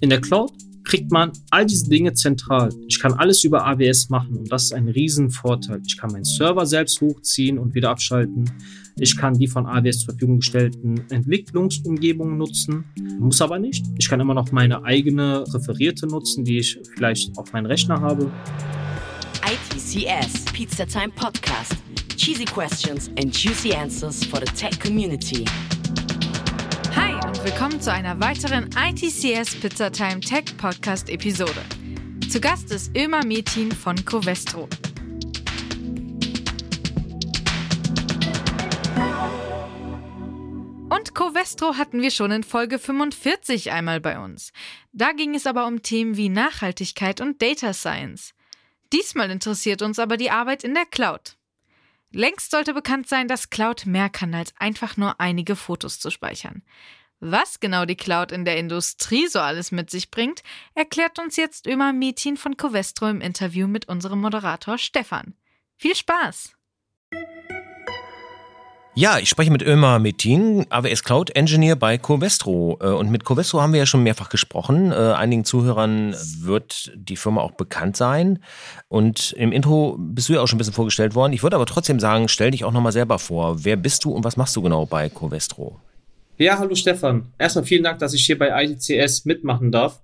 In der Cloud kriegt man all diese Dinge zentral. Ich kann alles über AWS machen und das ist ein Riesenvorteil. Ich kann meinen Server selbst hochziehen und wieder abschalten. Ich kann die von AWS zur Verfügung gestellten Entwicklungsumgebungen nutzen, muss aber nicht. Ich kann immer noch meine eigene präferierte nutzen, die ich vielleicht auf meinen Rechner habe. ITCS, Pizza Time Podcast. Cheesy questions and juicy answers for the tech community. Willkommen zu einer weiteren ITCS Pizza Time Tech Podcast Episode. Zu Gast ist Ömer Metin von Covestro. Und Covestro hatten wir schon in Folge 45 einmal bei uns. Da ging es aber um Themen wie Nachhaltigkeit und Data Science. Diesmal interessiert uns aber die Arbeit in der Cloud. Längst sollte bekannt sein, dass Cloud mehr kann, als einfach nur einige Fotos zu speichern. Was genau die Cloud in der Industrie so alles mit sich bringt, erklärt uns jetzt Ömer Metin von Covestro im Interview mit unserem Moderator Stefan. Viel Spaß! Ja, ich spreche mit Ömer Metin, AWS Cloud Engineer bei Covestro. Äh, und mit Covestro haben wir ja schon mehrfach gesprochen. Äh, einigen Zuhörern wird die Firma auch bekannt sein. Und im Intro bist du ja auch schon ein bisschen vorgestellt worden. Ich würde aber trotzdem sagen, stell dich auch nochmal selber vor. Wer bist du und was machst du genau bei Covestro? Ja, hallo Stefan. Erstmal vielen Dank, dass ich hier bei IDCS mitmachen darf.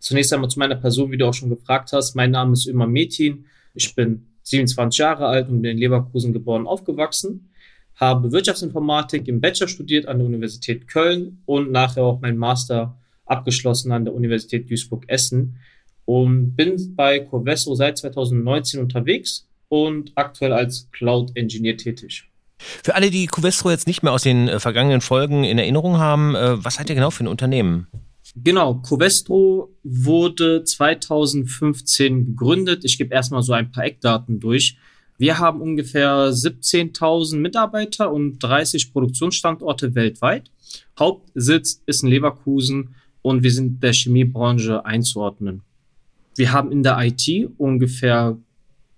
Zunächst einmal zu meiner Person, wie du auch schon gefragt hast. Mein Name ist Ömer Metin. Ich bin 27 Jahre alt und bin in Leverkusen geboren aufgewachsen habe Wirtschaftsinformatik im Bachelor studiert an der Universität Köln und nachher auch meinen Master abgeschlossen an der Universität Duisburg-Essen und bin bei Covestro seit 2019 unterwegs und aktuell als Cloud Engineer tätig. Für alle, die Covestro jetzt nicht mehr aus den äh, vergangenen Folgen in Erinnerung haben, äh, was seid ihr genau für ein Unternehmen? Genau, Covestro wurde 2015 gegründet. Ich gebe erstmal so ein paar Eckdaten durch. Wir haben ungefähr 17.000 Mitarbeiter und 30 Produktionsstandorte weltweit. Hauptsitz ist in Leverkusen und wir sind der Chemiebranche einzuordnen. Wir haben in der IT ungefähr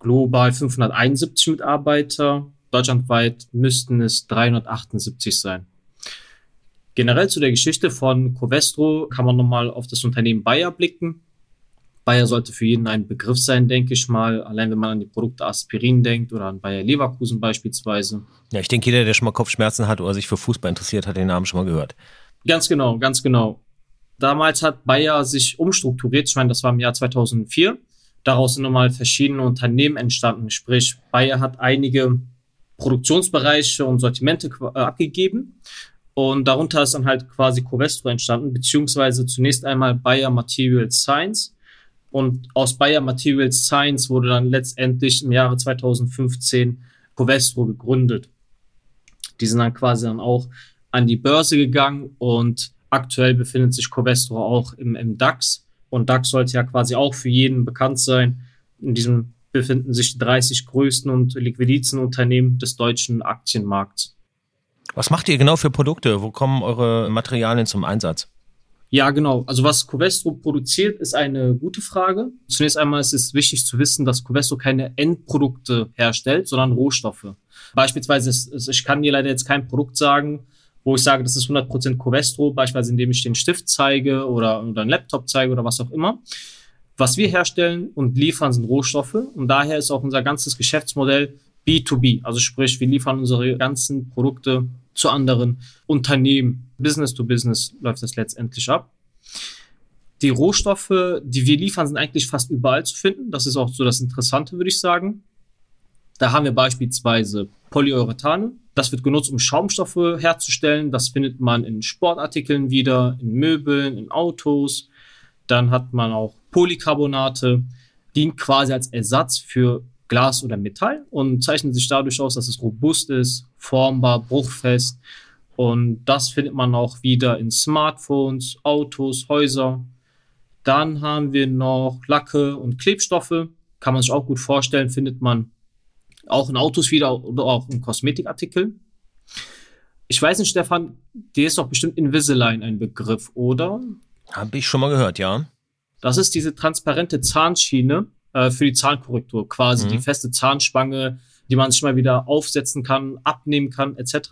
global 571 Mitarbeiter. Deutschlandweit müssten es 378 sein. Generell zu der Geschichte von Covestro kann man nochmal auf das Unternehmen Bayer blicken. Bayer sollte für jeden ein Begriff sein, denke ich mal. Allein wenn man an die Produkte Aspirin denkt oder an Bayer Leverkusen beispielsweise. Ja, ich denke, jeder, der schon mal Kopfschmerzen hat oder sich für Fußball interessiert, hat den Namen schon mal gehört. Ganz genau, ganz genau. Damals hat Bayer sich umstrukturiert. Ich meine, das war im Jahr 2004. Daraus sind nochmal verschiedene Unternehmen entstanden. Sprich, Bayer hat einige Produktionsbereiche und Sortimente äh, abgegeben. Und darunter ist dann halt quasi Covestro entstanden, beziehungsweise zunächst einmal Bayer Material Science und aus Bayer Materials Science wurde dann letztendlich im Jahre 2015 Covestro gegründet. Die sind dann quasi dann auch an die Börse gegangen und aktuell befindet sich Covestro auch im, im DAX. Und DAX sollte ja quasi auch für jeden bekannt sein. In diesem befinden sich die 30 größten und liquidizen Unternehmen des deutschen Aktienmarkts. Was macht ihr genau für Produkte? Wo kommen eure Materialien zum Einsatz? Ja, genau. Also was Covestro produziert, ist eine gute Frage. Zunächst einmal ist es wichtig zu wissen, dass Covestro keine Endprodukte herstellt, sondern Rohstoffe. Beispielsweise, ist, ich kann dir leider jetzt kein Produkt sagen, wo ich sage, das ist 100% Covestro, beispielsweise indem ich den Stift zeige oder, oder einen Laptop zeige oder was auch immer. Was wir herstellen und liefern, sind Rohstoffe und daher ist auch unser ganzes Geschäftsmodell B2B. Also sprich, wir liefern unsere ganzen Produkte zu anderen Unternehmen. Business to Business läuft das letztendlich ab. Die Rohstoffe, die wir liefern, sind eigentlich fast überall zu finden. Das ist auch so das Interessante, würde ich sagen. Da haben wir beispielsweise Polyurethane. Das wird genutzt, um Schaumstoffe herzustellen. Das findet man in Sportartikeln wieder, in Möbeln, in Autos. Dann hat man auch Polycarbonate, die quasi als Ersatz für Glas oder Metall und zeichnet sich dadurch aus, dass es robust ist, formbar, bruchfest. Und das findet man auch wieder in Smartphones, Autos, Häuser. Dann haben wir noch Lacke und Klebstoffe. Kann man sich auch gut vorstellen, findet man auch in Autos wieder oder auch in Kosmetikartikeln. Ich weiß nicht, Stefan, dir ist doch bestimmt Invisalign ein Begriff, oder? Habe ich schon mal gehört, ja. Das ist diese transparente Zahnschiene, äh, für die Zahnkorrektur, quasi mhm. die feste Zahnspange, die man sich mal wieder aufsetzen kann, abnehmen kann, etc.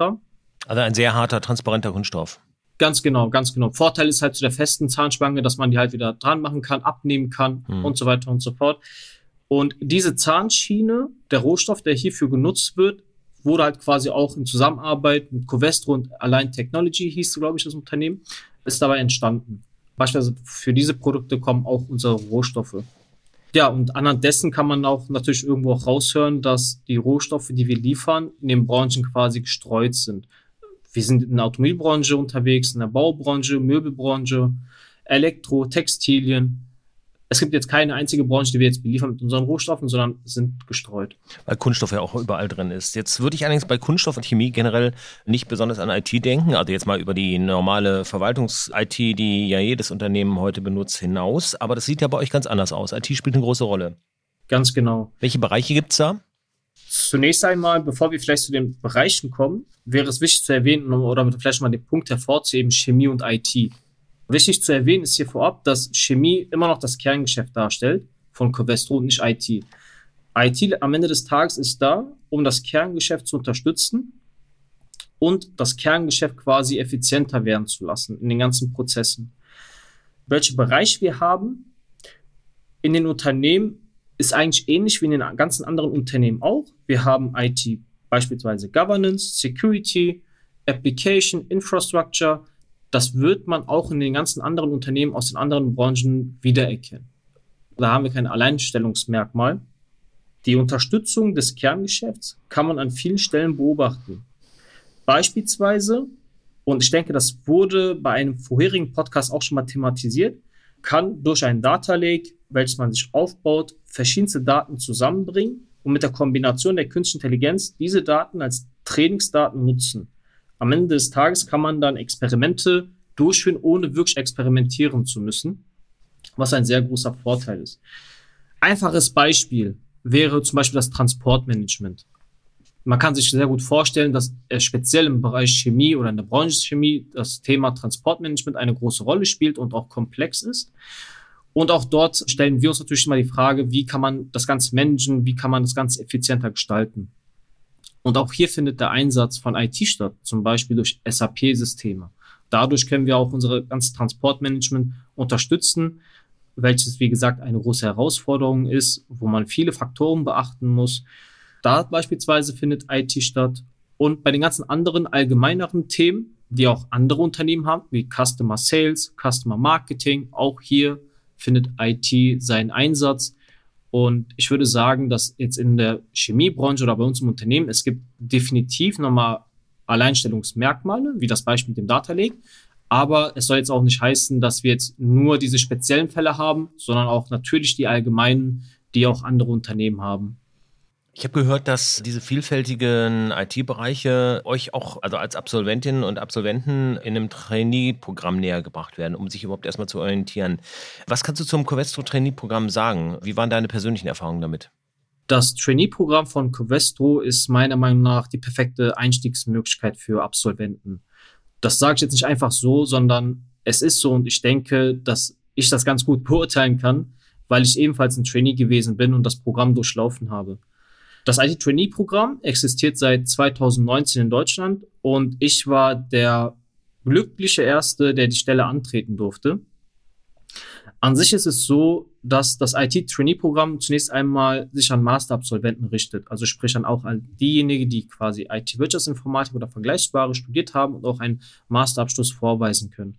Also ein sehr harter, transparenter Kunststoff. Ganz genau, ganz genau. Vorteil ist halt zu der festen Zahnspange, dass man die halt wieder dran machen kann, abnehmen kann Hm. und so weiter und so fort. Und diese Zahnschiene, der Rohstoff, der hierfür genutzt wird, wurde halt quasi auch in Zusammenarbeit mit Covestro und Align Technology, hieß, glaube ich, das Unternehmen, ist dabei entstanden. Beispielsweise für diese Produkte kommen auch unsere Rohstoffe. Ja, und anhand dessen kann man auch natürlich irgendwo auch raushören, dass die Rohstoffe, die wir liefern, in den Branchen quasi gestreut sind. Wir sind in der Automobilbranche unterwegs, in der Baubranche, Möbelbranche, Elektro, Textilien. Es gibt jetzt keine einzige Branche, die wir jetzt beliefern mit unseren Rohstoffen, sondern sind gestreut. Weil Kunststoff ja auch überall drin ist. Jetzt würde ich allerdings bei Kunststoff und Chemie generell nicht besonders an IT denken, also jetzt mal über die normale Verwaltungs-IT, die ja jedes Unternehmen heute benutzt, hinaus. Aber das sieht ja bei euch ganz anders aus. IT spielt eine große Rolle. Ganz genau. Welche Bereiche gibt's da? Zunächst einmal, bevor wir vielleicht zu den Bereichen kommen, wäre es wichtig zu erwähnen oder vielleicht mal den Punkt hervorzuheben, Chemie und IT. Wichtig zu erwähnen ist hier vorab, dass Chemie immer noch das Kerngeschäft darstellt von Covestro und nicht IT. IT am Ende des Tages ist da, um das Kerngeschäft zu unterstützen und das Kerngeschäft quasi effizienter werden zu lassen in den ganzen Prozessen. Welche Bereich wir haben in den Unternehmen ist eigentlich ähnlich wie in den ganzen anderen Unternehmen auch. Wir haben IT, beispielsweise Governance, Security, Application, Infrastructure. Das wird man auch in den ganzen anderen Unternehmen aus den anderen Branchen wiedererkennen. Da haben wir kein Alleinstellungsmerkmal. Die Unterstützung des Kerngeschäfts kann man an vielen Stellen beobachten. Beispielsweise, und ich denke, das wurde bei einem vorherigen Podcast auch schon mal thematisiert, kann durch ein Data Lake, welches man sich aufbaut, verschiedenste Daten zusammenbringen und mit der Kombination der künstlichen Intelligenz diese Daten als Trainingsdaten nutzen. Am Ende des Tages kann man dann Experimente durchführen, ohne wirklich experimentieren zu müssen, was ein sehr großer Vorteil ist. Einfaches Beispiel wäre zum Beispiel das Transportmanagement. Man kann sich sehr gut vorstellen, dass äh, speziell im Bereich Chemie oder in der Branche Chemie das Thema Transportmanagement eine große Rolle spielt und auch komplex ist. Und auch dort stellen wir uns natürlich immer die Frage, wie kann man das Ganze managen, wie kann man das Ganze effizienter gestalten. Und auch hier findet der Einsatz von IT statt, zum Beispiel durch SAP-Systeme. Dadurch können wir auch unsere ganze Transportmanagement unterstützen, welches, wie gesagt, eine große Herausforderung ist, wo man viele Faktoren beachten muss. Da beispielsweise findet IT statt. Und bei den ganzen anderen allgemeineren Themen, die auch andere Unternehmen haben, wie Customer Sales, Customer Marketing, auch hier findet IT seinen Einsatz. Und ich würde sagen, dass jetzt in der Chemiebranche oder bei uns im Unternehmen, es gibt definitiv nochmal Alleinstellungsmerkmale, wie das Beispiel mit dem Data Lake. Aber es soll jetzt auch nicht heißen, dass wir jetzt nur diese speziellen Fälle haben, sondern auch natürlich die allgemeinen, die auch andere Unternehmen haben. Ich habe gehört, dass diese vielfältigen IT-Bereiche euch auch, also als Absolventinnen und Absolventen in einem Trainee-Programm näher gebracht werden, um sich überhaupt erstmal zu orientieren. Was kannst du zum Covestro Trainee-Programm sagen? Wie waren deine persönlichen Erfahrungen damit? Das Trainee-Programm von Covestro ist meiner Meinung nach die perfekte Einstiegsmöglichkeit für Absolventen. Das sage ich jetzt nicht einfach so, sondern es ist so und ich denke, dass ich das ganz gut beurteilen kann, weil ich ebenfalls ein Trainee gewesen bin und das Programm durchlaufen habe. Das IT-Trainee-Programm existiert seit 2019 in Deutschland und ich war der glückliche Erste, der die Stelle antreten durfte. An sich ist es so, dass das IT-Trainee-Programm zunächst einmal sich an Masterabsolventen richtet, also sprich an auch an diejenigen, die quasi IT-Wirtschaftsinformatik oder Vergleichbare studiert haben und auch einen Masterabschluss vorweisen können.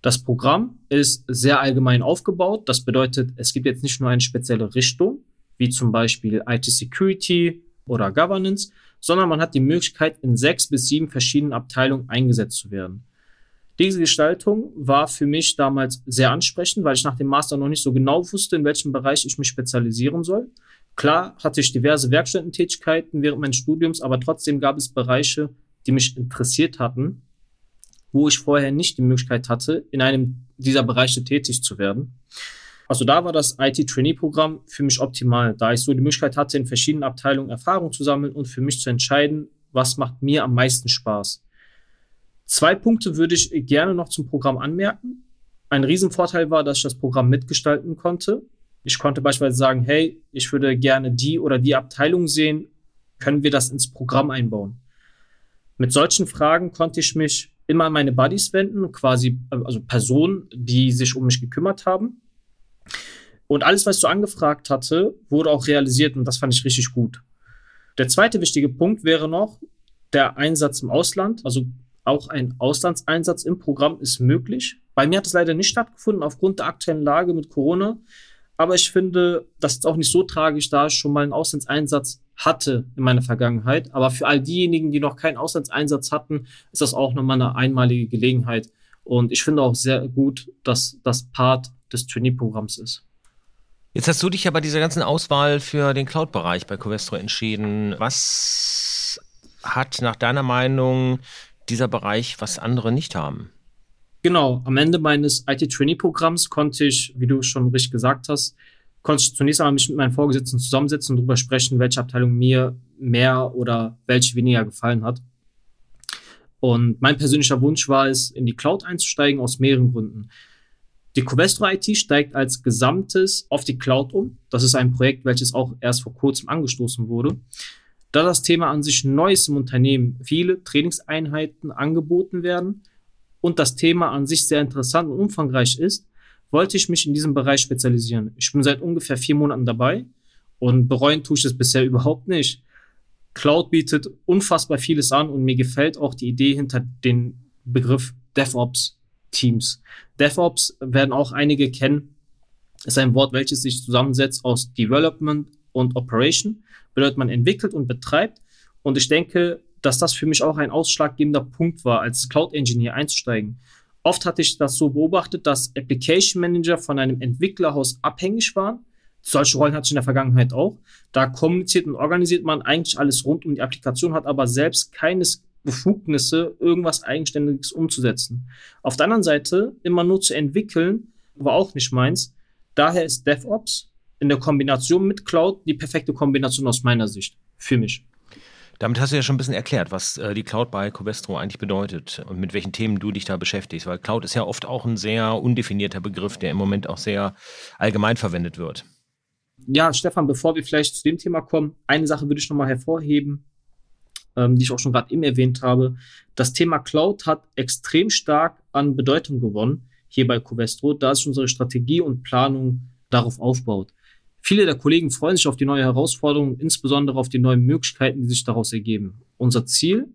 Das Programm ist sehr allgemein aufgebaut. Das bedeutet, es gibt jetzt nicht nur eine spezielle Richtung, wie zum Beispiel IT-Security oder Governance, sondern man hat die Möglichkeit, in sechs bis sieben verschiedenen Abteilungen eingesetzt zu werden. Diese Gestaltung war für mich damals sehr ansprechend, weil ich nach dem Master noch nicht so genau wusste, in welchem Bereich ich mich spezialisieren soll. Klar hatte ich diverse Werkstättentätigkeiten während meines Studiums, aber trotzdem gab es Bereiche, die mich interessiert hatten, wo ich vorher nicht die Möglichkeit hatte, in einem dieser Bereiche tätig zu werden. Also da war das IT-Trainee-Programm für mich optimal, da ich so die Möglichkeit hatte, in verschiedenen Abteilungen Erfahrung zu sammeln und für mich zu entscheiden, was macht mir am meisten Spaß. Zwei Punkte würde ich gerne noch zum Programm anmerken. Ein Riesenvorteil war, dass ich das Programm mitgestalten konnte. Ich konnte beispielsweise sagen, hey, ich würde gerne die oder die Abteilung sehen, können wir das ins Programm einbauen? Mit solchen Fragen konnte ich mich immer an meine Buddies wenden, quasi also Personen, die sich um mich gekümmert haben. Und alles, was ich so angefragt hatte, wurde auch realisiert und das fand ich richtig gut. Der zweite wichtige Punkt wäre noch der Einsatz im Ausland. Also auch ein Auslandseinsatz im Programm ist möglich. Bei mir hat es leider nicht stattgefunden aufgrund der aktuellen Lage mit Corona. Aber ich finde, das ist auch nicht so tragisch, da ich schon mal einen Auslandseinsatz hatte in meiner Vergangenheit. Aber für all diejenigen, die noch keinen Auslandseinsatz hatten, ist das auch nochmal eine einmalige Gelegenheit. Und ich finde auch sehr gut, dass das Part des Trainee-Programms ist. Jetzt hast du dich ja bei dieser ganzen Auswahl für den Cloud-Bereich bei Covestro entschieden. Was hat nach deiner Meinung dieser Bereich, was andere nicht haben? Genau, am Ende meines IT-Trainee-Programms konnte ich, wie du schon richtig gesagt hast, konnte ich zunächst einmal mich mit meinen Vorgesetzten zusammensetzen und darüber sprechen, welche Abteilung mir mehr oder welche weniger gefallen hat. Und mein persönlicher Wunsch war es, in die Cloud einzusteigen, aus mehreren Gründen. Die Covestro IT steigt als Gesamtes auf die Cloud um. Das ist ein Projekt, welches auch erst vor kurzem angestoßen wurde. Da das Thema an sich neu ist im Unternehmen, viele Trainingseinheiten angeboten werden und das Thema an sich sehr interessant und umfangreich ist, wollte ich mich in diesem Bereich spezialisieren. Ich bin seit ungefähr vier Monaten dabei und bereuen tue ich es bisher überhaupt nicht. Cloud bietet unfassbar vieles an und mir gefällt auch die Idee hinter dem Begriff DevOps Teams. DevOps werden auch einige kennen. Ist ein Wort, welches sich zusammensetzt aus Development und Operation. Bedeutet, man entwickelt und betreibt. Und ich denke, dass das für mich auch ein ausschlaggebender Punkt war, als Cloud Engineer einzusteigen. Oft hatte ich das so beobachtet, dass Application Manager von einem Entwicklerhaus abhängig waren. Solche Rollen hatte ich in der Vergangenheit auch. Da kommuniziert und organisiert man eigentlich alles rund um die Applikation, hat aber selbst keine Befugnisse, irgendwas Eigenständiges umzusetzen. Auf der anderen Seite, immer nur zu entwickeln, war auch nicht meins. Daher ist DevOps in der Kombination mit Cloud die perfekte Kombination aus meiner Sicht. Für mich. Damit hast du ja schon ein bisschen erklärt, was äh, die Cloud bei Covestro eigentlich bedeutet und mit welchen Themen du dich da beschäftigst, weil Cloud ist ja oft auch ein sehr undefinierter Begriff, der im Moment auch sehr allgemein verwendet wird. Ja, Stefan, bevor wir vielleicht zu dem Thema kommen, eine Sache würde ich nochmal hervorheben, ähm, die ich auch schon gerade eben erwähnt habe. Das Thema Cloud hat extrem stark an Bedeutung gewonnen hier bei Covestro, da es unsere Strategie und Planung darauf aufbaut. Viele der Kollegen freuen sich auf die neue Herausforderung, insbesondere auf die neuen Möglichkeiten, die sich daraus ergeben. Unser Ziel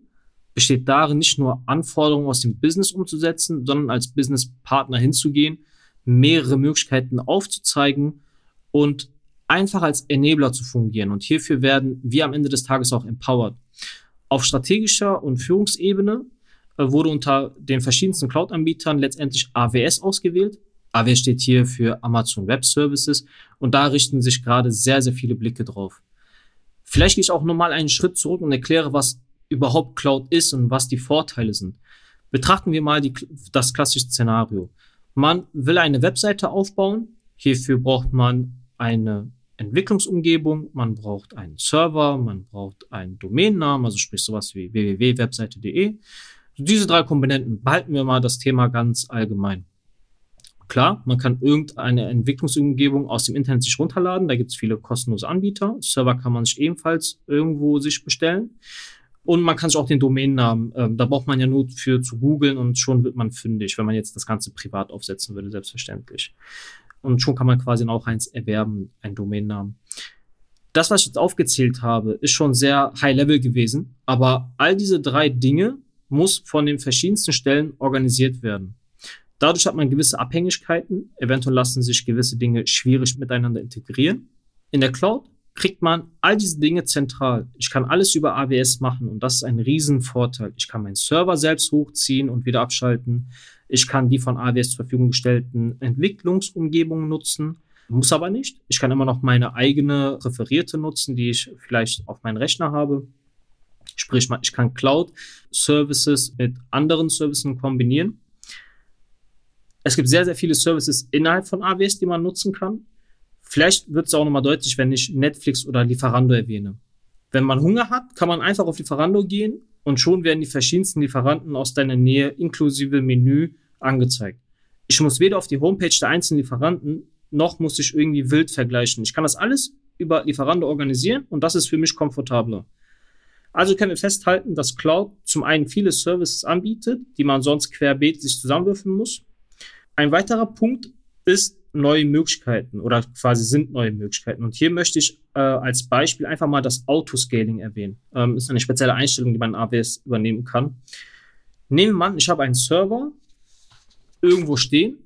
besteht darin, nicht nur Anforderungen aus dem Business umzusetzen, sondern als Businesspartner hinzugehen, mehrere Möglichkeiten aufzuzeigen und einfach als Enabler zu fungieren. Und hierfür werden wir am Ende des Tages auch empowered. Auf strategischer und Führungsebene äh, wurde unter den verschiedensten Cloud-Anbietern letztendlich AWS ausgewählt. AWS steht hier für Amazon Web Services und da richten sich gerade sehr, sehr viele Blicke drauf. Vielleicht gehe ich auch nochmal einen Schritt zurück und erkläre, was überhaupt Cloud ist und was die Vorteile sind. Betrachten wir mal die, das klassische Szenario. Man will eine Webseite aufbauen. Hierfür braucht man eine Entwicklungsumgebung, man braucht einen Server, man braucht einen Domainnamen, also sprich sowas wie www.webseite.de. Diese drei Komponenten behalten wir mal das Thema ganz allgemein. Klar, man kann irgendeine Entwicklungsumgebung aus dem Internet sich runterladen. Da gibt es viele kostenlose Anbieter. Server kann man sich ebenfalls irgendwo sich bestellen. Und man kann sich auch den Domainnamen, äh, da braucht man ja nur für zu googeln und schon wird man fündig, wenn man jetzt das Ganze privat aufsetzen würde, selbstverständlich. Und schon kann man quasi auch eins erwerben, einen Domainnamen. Das, was ich jetzt aufgezählt habe, ist schon sehr high level gewesen. Aber all diese drei Dinge muss von den verschiedensten Stellen organisiert werden. Dadurch hat man gewisse Abhängigkeiten, eventuell lassen sich gewisse Dinge schwierig miteinander integrieren. In der Cloud kriegt man all diese Dinge zentral. Ich kann alles über AWS machen und das ist ein Riesenvorteil. Ich kann meinen Server selbst hochziehen und wieder abschalten. Ich kann die von AWS zur Verfügung gestellten Entwicklungsumgebungen nutzen, muss aber nicht. Ich kann immer noch meine eigene Referierte nutzen, die ich vielleicht auf meinen Rechner habe. Sprich, ich kann Cloud-Services mit anderen Services kombinieren. Es gibt sehr, sehr viele Services innerhalb von AWS, die man nutzen kann. Vielleicht wird es auch nochmal deutlich, wenn ich Netflix oder Lieferando erwähne. Wenn man Hunger hat, kann man einfach auf Lieferando gehen und schon werden die verschiedensten Lieferanten aus deiner Nähe inklusive Menü angezeigt. Ich muss weder auf die Homepage der einzelnen Lieferanten, noch muss ich irgendwie wild vergleichen. Ich kann das alles über Lieferando organisieren und das ist für mich komfortabler. Also können wir festhalten, dass Cloud zum einen viele Services anbietet, die man sonst querbeet sich zusammenwürfen muss. Ein weiterer Punkt ist neue Möglichkeiten oder quasi sind neue Möglichkeiten. Und hier möchte ich äh, als Beispiel einfach mal das Autoscaling erwähnen. Ähm, ist eine spezielle Einstellung, die man in AWS übernehmen kann. Nehmen wir an, ich habe einen Server irgendwo stehen.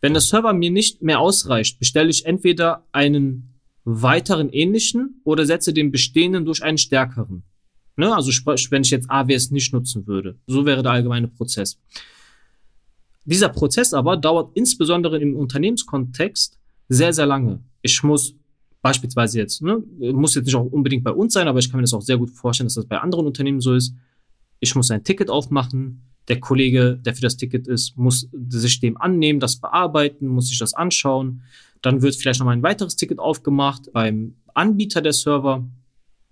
Wenn der Server mir nicht mehr ausreicht, bestelle ich entweder einen weiteren ähnlichen oder setze den bestehenden durch einen stärkeren. Ne? Also wenn ich jetzt AWS nicht nutzen würde. So wäre der allgemeine Prozess. Dieser Prozess aber dauert insbesondere im Unternehmenskontext sehr, sehr lange. Ich muss beispielsweise jetzt, ne, muss jetzt nicht auch unbedingt bei uns sein, aber ich kann mir das auch sehr gut vorstellen, dass das bei anderen Unternehmen so ist. Ich muss ein Ticket aufmachen. Der Kollege, der für das Ticket ist, muss sich dem annehmen, das bearbeiten, muss sich das anschauen. Dann wird vielleicht noch mal ein weiteres Ticket aufgemacht beim Anbieter der Server.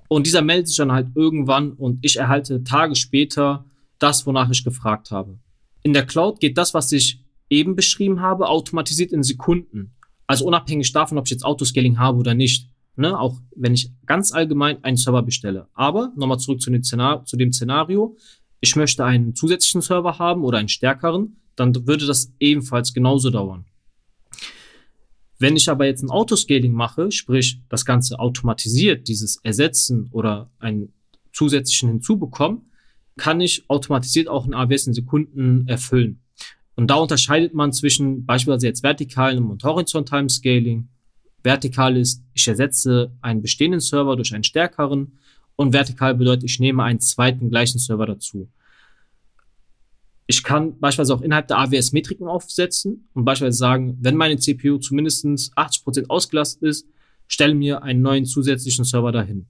Und dieser meldet sich dann halt irgendwann und ich erhalte Tage später das, wonach ich gefragt habe. In der Cloud geht das, was ich eben beschrieben habe, automatisiert in Sekunden. Also unabhängig davon, ob ich jetzt Autoscaling habe oder nicht. Ne? Auch wenn ich ganz allgemein einen Server bestelle. Aber nochmal zurück zu dem, Szenar zu dem Szenario. Ich möchte einen zusätzlichen Server haben oder einen stärkeren, dann würde das ebenfalls genauso dauern. Wenn ich aber jetzt ein Autoscaling mache, sprich das Ganze automatisiert, dieses Ersetzen oder einen zusätzlichen hinzubekommen, kann ich automatisiert auch ein AWS in Sekunden erfüllen. Und da unterscheidet man zwischen beispielsweise jetzt vertikalem und horizontalen Scaling. Vertikal ist, ich ersetze einen bestehenden Server durch einen stärkeren und vertikal bedeutet, ich nehme einen zweiten gleichen Server dazu. Ich kann beispielsweise auch innerhalb der AWS Metriken aufsetzen und beispielsweise sagen, wenn meine CPU zumindest 80% ausgelastet ist, stelle mir einen neuen zusätzlichen Server dahin.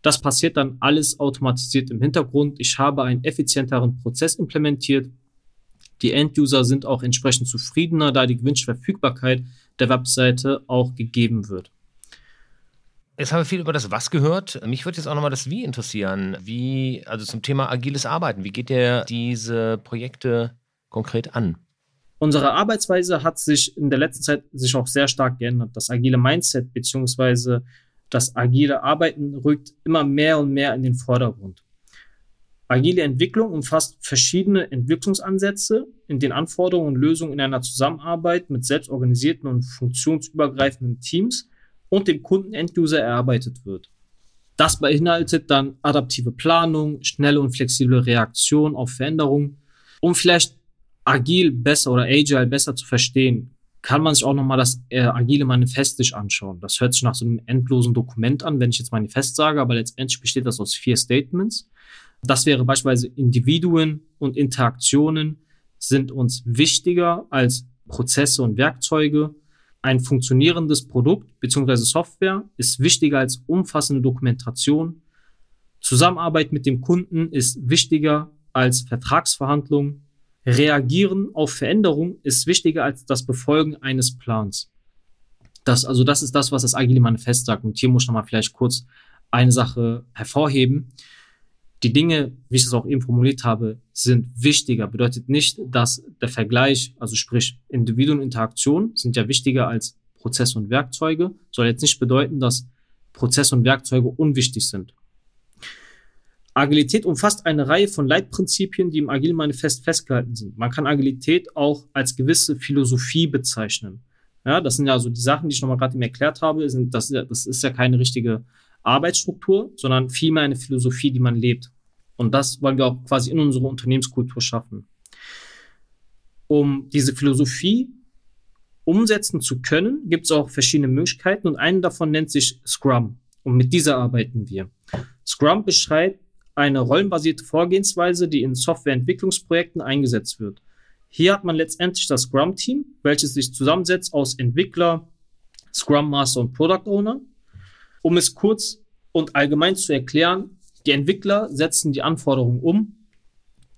Das passiert dann alles automatisiert im Hintergrund. Ich habe einen effizienteren Prozess implementiert. Die End-User sind auch entsprechend zufriedener, da die gewünschte Verfügbarkeit der Webseite auch gegeben wird. Jetzt haben wir viel über das Was gehört. Mich würde jetzt auch nochmal das Wie interessieren. Wie, also zum Thema agiles Arbeiten. Wie geht ihr diese Projekte konkret an? Unsere Arbeitsweise hat sich in der letzten Zeit sich auch sehr stark geändert. Das agile Mindset beziehungsweise das agile Arbeiten rückt immer mehr und mehr in den Vordergrund. Agile Entwicklung umfasst verschiedene Entwicklungsansätze, in denen Anforderungen und Lösungen in einer Zusammenarbeit mit selbstorganisierten und funktionsübergreifenden Teams und dem Kunden-End-User erarbeitet wird. Das beinhaltet dann adaptive Planung, schnelle und flexible Reaktion auf Veränderungen. Um vielleicht agil besser oder agile besser zu verstehen, kann man sich auch nochmal das äh, agile Manifest sich anschauen. Das hört sich nach so einem endlosen Dokument an, wenn ich jetzt Manifest sage, aber letztendlich besteht das aus vier Statements. Das wäre beispielsweise Individuen und Interaktionen sind uns wichtiger als Prozesse und Werkzeuge. Ein funktionierendes Produkt bzw. Software ist wichtiger als umfassende Dokumentation. Zusammenarbeit mit dem Kunden ist wichtiger als Vertragsverhandlungen. Reagieren auf Veränderungen ist wichtiger als das Befolgen eines Plans. Das, also das ist das, was das Agile Manifest sagt. Und hier muss ich nochmal vielleicht kurz eine Sache hervorheben. Die Dinge, wie ich es auch eben formuliert habe, sind wichtiger. Bedeutet nicht, dass der Vergleich, also sprich Individuen und sind ja wichtiger als Prozesse und Werkzeuge. Soll jetzt nicht bedeuten, dass Prozesse und Werkzeuge unwichtig sind. Agilität umfasst eine Reihe von Leitprinzipien, die im Agile Manifest festgehalten sind. Man kann Agilität auch als gewisse Philosophie bezeichnen. Ja, das sind ja so die Sachen, die ich nochmal gerade erklärt habe. Sind, das, das ist ja keine richtige Arbeitsstruktur, sondern vielmehr eine Philosophie, die man lebt. Und das wollen wir auch quasi in unserer Unternehmenskultur schaffen. Um diese Philosophie umsetzen zu können, gibt es auch verschiedene Möglichkeiten und eine davon nennt sich Scrum. Und mit dieser arbeiten wir. Scrum beschreibt eine rollenbasierte Vorgehensweise, die in Softwareentwicklungsprojekten eingesetzt wird. Hier hat man letztendlich das Scrum-Team, welches sich zusammensetzt aus Entwickler, Scrum Master und Product Owner. Um es kurz und allgemein zu erklären, die Entwickler setzen die Anforderungen um.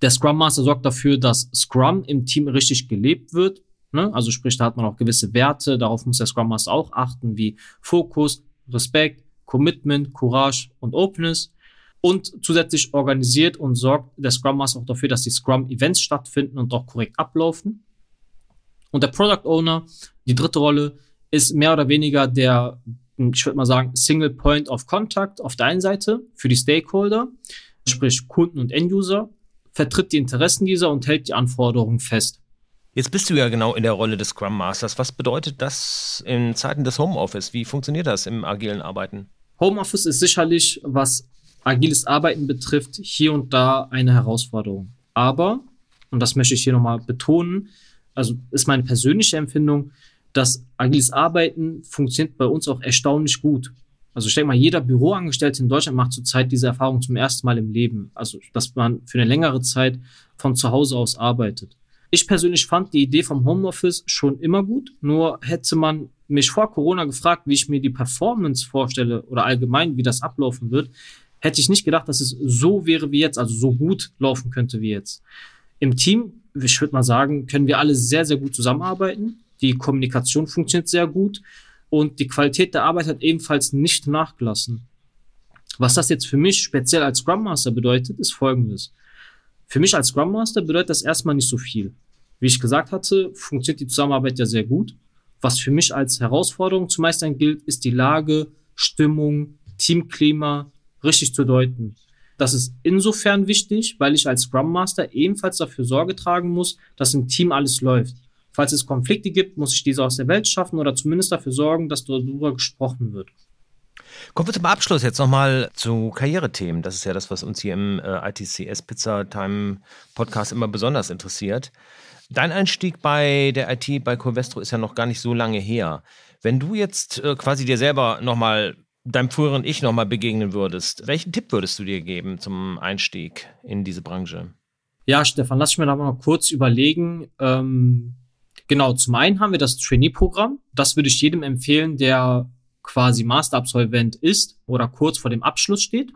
Der Scrum Master sorgt dafür, dass Scrum im Team richtig gelebt wird. Ne? Also sprich, da hat man auch gewisse Werte, darauf muss der Scrum Master auch achten, wie Fokus, Respekt, Commitment, Courage und Openness und zusätzlich organisiert und sorgt der Scrum Master auch dafür, dass die Scrum-Events stattfinden und auch korrekt ablaufen. Und der Product Owner, die dritte Rolle, ist mehr oder weniger der ich würde mal sagen, Single Point of Contact auf der einen Seite für die Stakeholder, sprich Kunden und Enduser, vertritt die Interessen dieser und hält die Anforderungen fest. Jetzt bist du ja genau in der Rolle des Scrum Masters. Was bedeutet das in Zeiten des Homeoffice? Wie funktioniert das im agilen Arbeiten? Homeoffice ist sicherlich, was agiles Arbeiten betrifft, hier und da eine Herausforderung. Aber, und das möchte ich hier nochmal betonen, also ist meine persönliche Empfindung, dass agiles Arbeiten funktioniert bei uns auch erstaunlich gut. Also ich denke mal, jeder Büroangestellte in Deutschland macht zurzeit diese Erfahrung zum ersten Mal im Leben. Also, dass man für eine längere Zeit von zu Hause aus arbeitet. Ich persönlich fand die Idee vom Homeoffice schon immer gut. Nur hätte man mich vor Corona gefragt, wie ich mir die Performance vorstelle oder allgemein, wie das ablaufen wird, hätte ich nicht gedacht, dass es so wäre wie jetzt, also so gut laufen könnte wie jetzt. Im Team, ich würde mal sagen, können wir alle sehr, sehr gut zusammenarbeiten. Die Kommunikation funktioniert sehr gut und die Qualität der Arbeit hat ebenfalls nicht nachgelassen. Was das jetzt für mich speziell als Scrum Master bedeutet, ist folgendes. Für mich als Scrum Master bedeutet das erstmal nicht so viel. Wie ich gesagt hatte, funktioniert die Zusammenarbeit ja sehr gut. Was für mich als Herausforderung zu meistern gilt, ist die Lage, Stimmung, Teamklima richtig zu deuten. Das ist insofern wichtig, weil ich als Scrum Master ebenfalls dafür Sorge tragen muss, dass im Team alles läuft. Falls es Konflikte gibt, muss ich diese aus der Welt schaffen oder zumindest dafür sorgen, dass darüber gesprochen wird. Kommen wir zum Abschluss jetzt nochmal zu Karrierethemen. Das ist ja das, was uns hier im äh, ITCS Pizza Time Podcast immer besonders interessiert. Dein Einstieg bei der IT bei Covestro ist ja noch gar nicht so lange her. Wenn du jetzt äh, quasi dir selber nochmal deinem früheren Ich nochmal begegnen würdest, welchen Tipp würdest du dir geben zum Einstieg in diese Branche? Ja, Stefan, lass ich mir da mal kurz überlegen. Ähm, genau, zum einen haben wir das Trainee-Programm. Das würde ich jedem empfehlen, der quasi Masterabsolvent ist oder kurz vor dem Abschluss steht.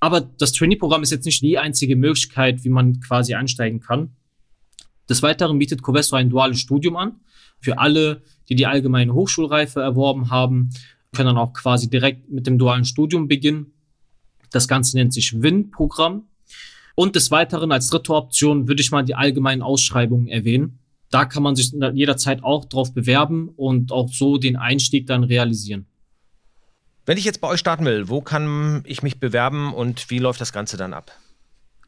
Aber das Trainee-Programm ist jetzt nicht die einzige Möglichkeit, wie man quasi einsteigen kann. Des Weiteren bietet Covestro ein duales Studium an. Für alle, die die allgemeine Hochschulreife erworben haben, können dann auch quasi direkt mit dem dualen Studium beginnen. Das Ganze nennt sich WIN-Programm. Und des Weiteren als dritte Option würde ich mal die allgemeinen Ausschreibungen erwähnen. Da kann man sich jederzeit auch drauf bewerben und auch so den Einstieg dann realisieren. Wenn ich jetzt bei euch starten will, wo kann ich mich bewerben und wie läuft das Ganze dann ab?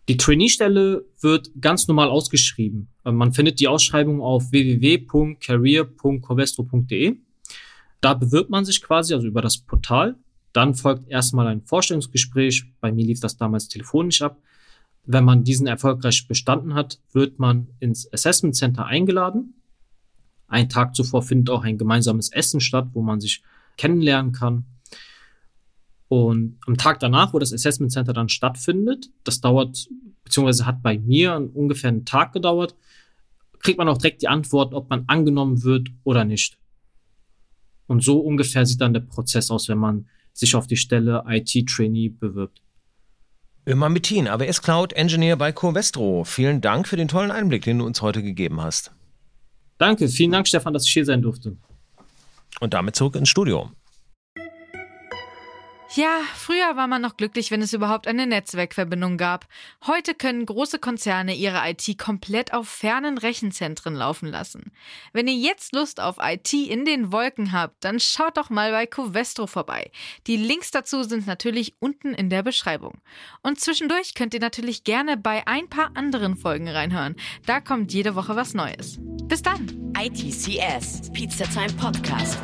Die Trainee-Stelle wird ganz normal ausgeschrieben. Ähm, man findet die Ausschreibung auf www.career.covestro.de. Da bewirbt man sich quasi, also über das Portal. Dann folgt erstmal ein Vorstellungsgespräch. Bei mir lief das damals telefonisch ab. Wenn man diesen erfolgreich bestanden hat, wird man ins Assessment Center eingeladen. Ein Tag zuvor findet auch ein gemeinsames Essen statt, wo man sich kennenlernen kann. Und am Tag danach, wo das Assessment Center dann stattfindet, das dauert, beziehungsweise hat bei mir ungefähr einen Tag gedauert, kriegt man auch direkt die Antwort, ob man angenommen wird oder nicht. Und so ungefähr sieht dann der Prozess aus, wenn man sich auf die Stelle IT-Trainee bewirbt. Immer Mittin, AWS Cloud Engineer bei Covestro. Vielen Dank für den tollen Einblick, den du uns heute gegeben hast. Danke, vielen Dank, Stefan, dass ich hier sein durfte. Und damit zurück ins Studio. Ja, früher war man noch glücklich, wenn es überhaupt eine Netzwerkverbindung gab. Heute können große Konzerne ihre IT komplett auf fernen Rechenzentren laufen lassen. Wenn ihr jetzt Lust auf IT in den Wolken habt, dann schaut doch mal bei Covestro vorbei. Die Links dazu sind natürlich unten in der Beschreibung. Und zwischendurch könnt ihr natürlich gerne bei ein paar anderen Folgen reinhören. Da kommt jede Woche was Neues. Bis dann. ITCS, Pizza Time Podcast.